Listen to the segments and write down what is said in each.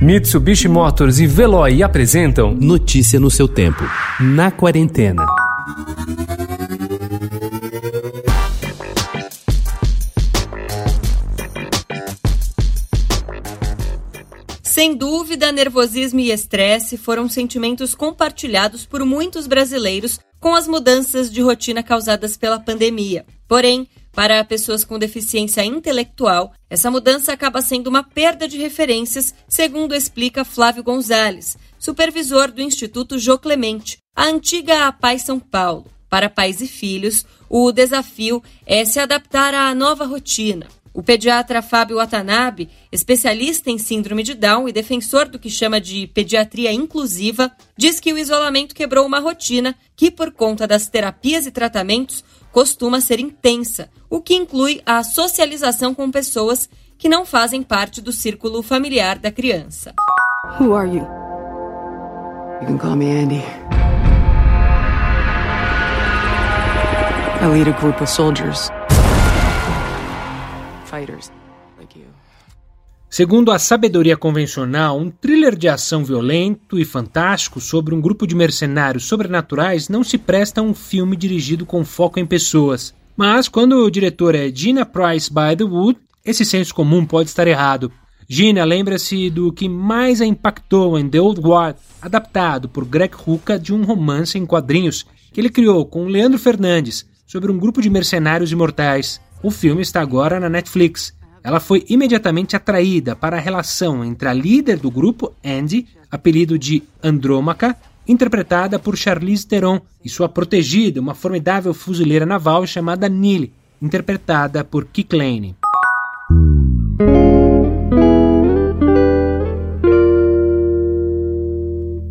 Mitsubishi Motors e Veloy apresentam Notícia no seu tempo. Na quarentena. Sem dúvida, nervosismo e estresse foram sentimentos compartilhados por muitos brasileiros com as mudanças de rotina causadas pela pandemia. Porém, para pessoas com deficiência intelectual, essa mudança acaba sendo uma perda de referências, segundo explica Flávio Gonzalez, supervisor do Instituto Jô Clemente, a antiga APAI São Paulo. Para pais e filhos, o desafio é se adaptar à nova rotina. O pediatra Fábio Watanabe, especialista em síndrome de Down e defensor do que chama de pediatria inclusiva, diz que o isolamento quebrou uma rotina que, por conta das terapias e tratamentos, costuma ser intensa, o que inclui a socialização com pessoas que não fazem parte do círculo familiar da criança. Who are you? You can call me Andy. I lead a group of soldiers. Fighters like you. Segundo a sabedoria convencional, um thriller de ação violento e fantástico sobre um grupo de mercenários sobrenaturais não se presta a um filme dirigido com foco em pessoas. Mas quando o diretor é Gina Price by the Wood, esse senso comum pode estar errado. Gina lembra-se do que mais a impactou em The Old Guard, adaptado por Greg Rucka de um romance em quadrinhos que ele criou com Leandro Fernandes sobre um grupo de mercenários imortais. O filme está agora na Netflix ela foi imediatamente atraída para a relação entre a líder do grupo, Andy, apelido de Andrômaca, interpretada por Charlize Theron, e sua protegida, uma formidável fuzileira naval chamada Neely, interpretada por Kik Lane.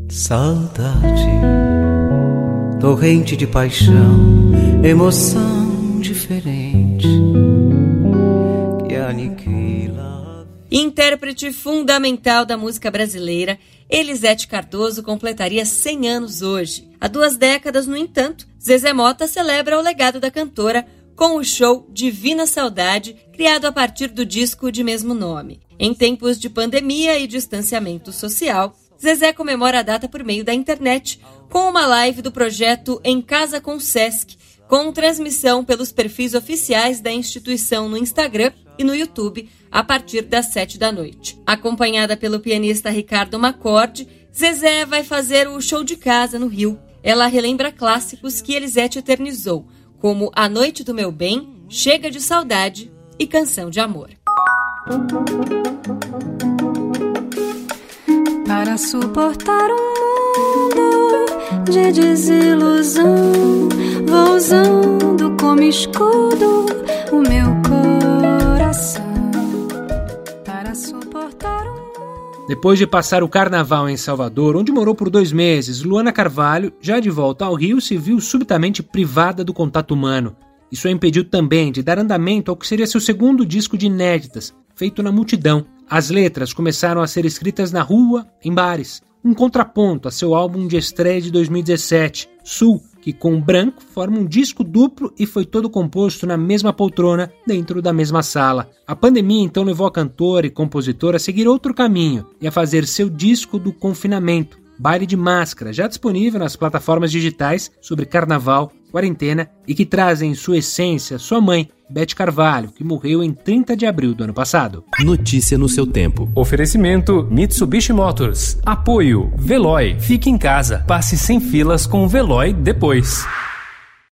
Saudade, torrente de paixão, emoção diferente Intérprete fundamental da música brasileira, Elisete Cardoso completaria 100 anos hoje. Há duas décadas, no entanto, Zezé Mota celebra o legado da cantora com o show Divina Saudade, criado a partir do disco de mesmo nome. Em tempos de pandemia e distanciamento social, Zezé comemora a data por meio da internet, com uma live do projeto Em Casa com Sesc, com transmissão pelos perfis oficiais da instituição no Instagram e no YouTube a partir das sete da noite. Acompanhada pelo pianista Ricardo Macorde, Zezé vai fazer o show de casa no Rio. Ela relembra clássicos que Elisete eternizou, como A Noite do Meu Bem, Chega de Saudade e Canção de Amor. Para suportar um mundo de desilusão, vou usando como escudo Depois de passar o carnaval em Salvador, onde morou por dois meses, Luana Carvalho, já de volta ao Rio, se viu subitamente privada do contato humano. Isso a impediu também de dar andamento ao que seria seu segundo disco de inéditas, feito na multidão. As letras começaram a ser escritas na rua, em bares, um contraponto a seu álbum de estreia de 2017, Sul, que com branco forma um disco duplo e foi todo composto na mesma poltrona, dentro da mesma sala. A pandemia então levou a cantora e compositora a seguir outro caminho e a fazer seu disco do confinamento, Baile de Máscara, já disponível nas plataformas digitais sobre carnaval, quarentena e que trazem em sua essência sua mãe, Beth Carvalho, que morreu em 30 de abril do ano passado. Notícia no seu tempo. Oferecimento Mitsubishi Motors. Apoio Veloy. Fique em casa. Passe sem filas com o Veloy depois.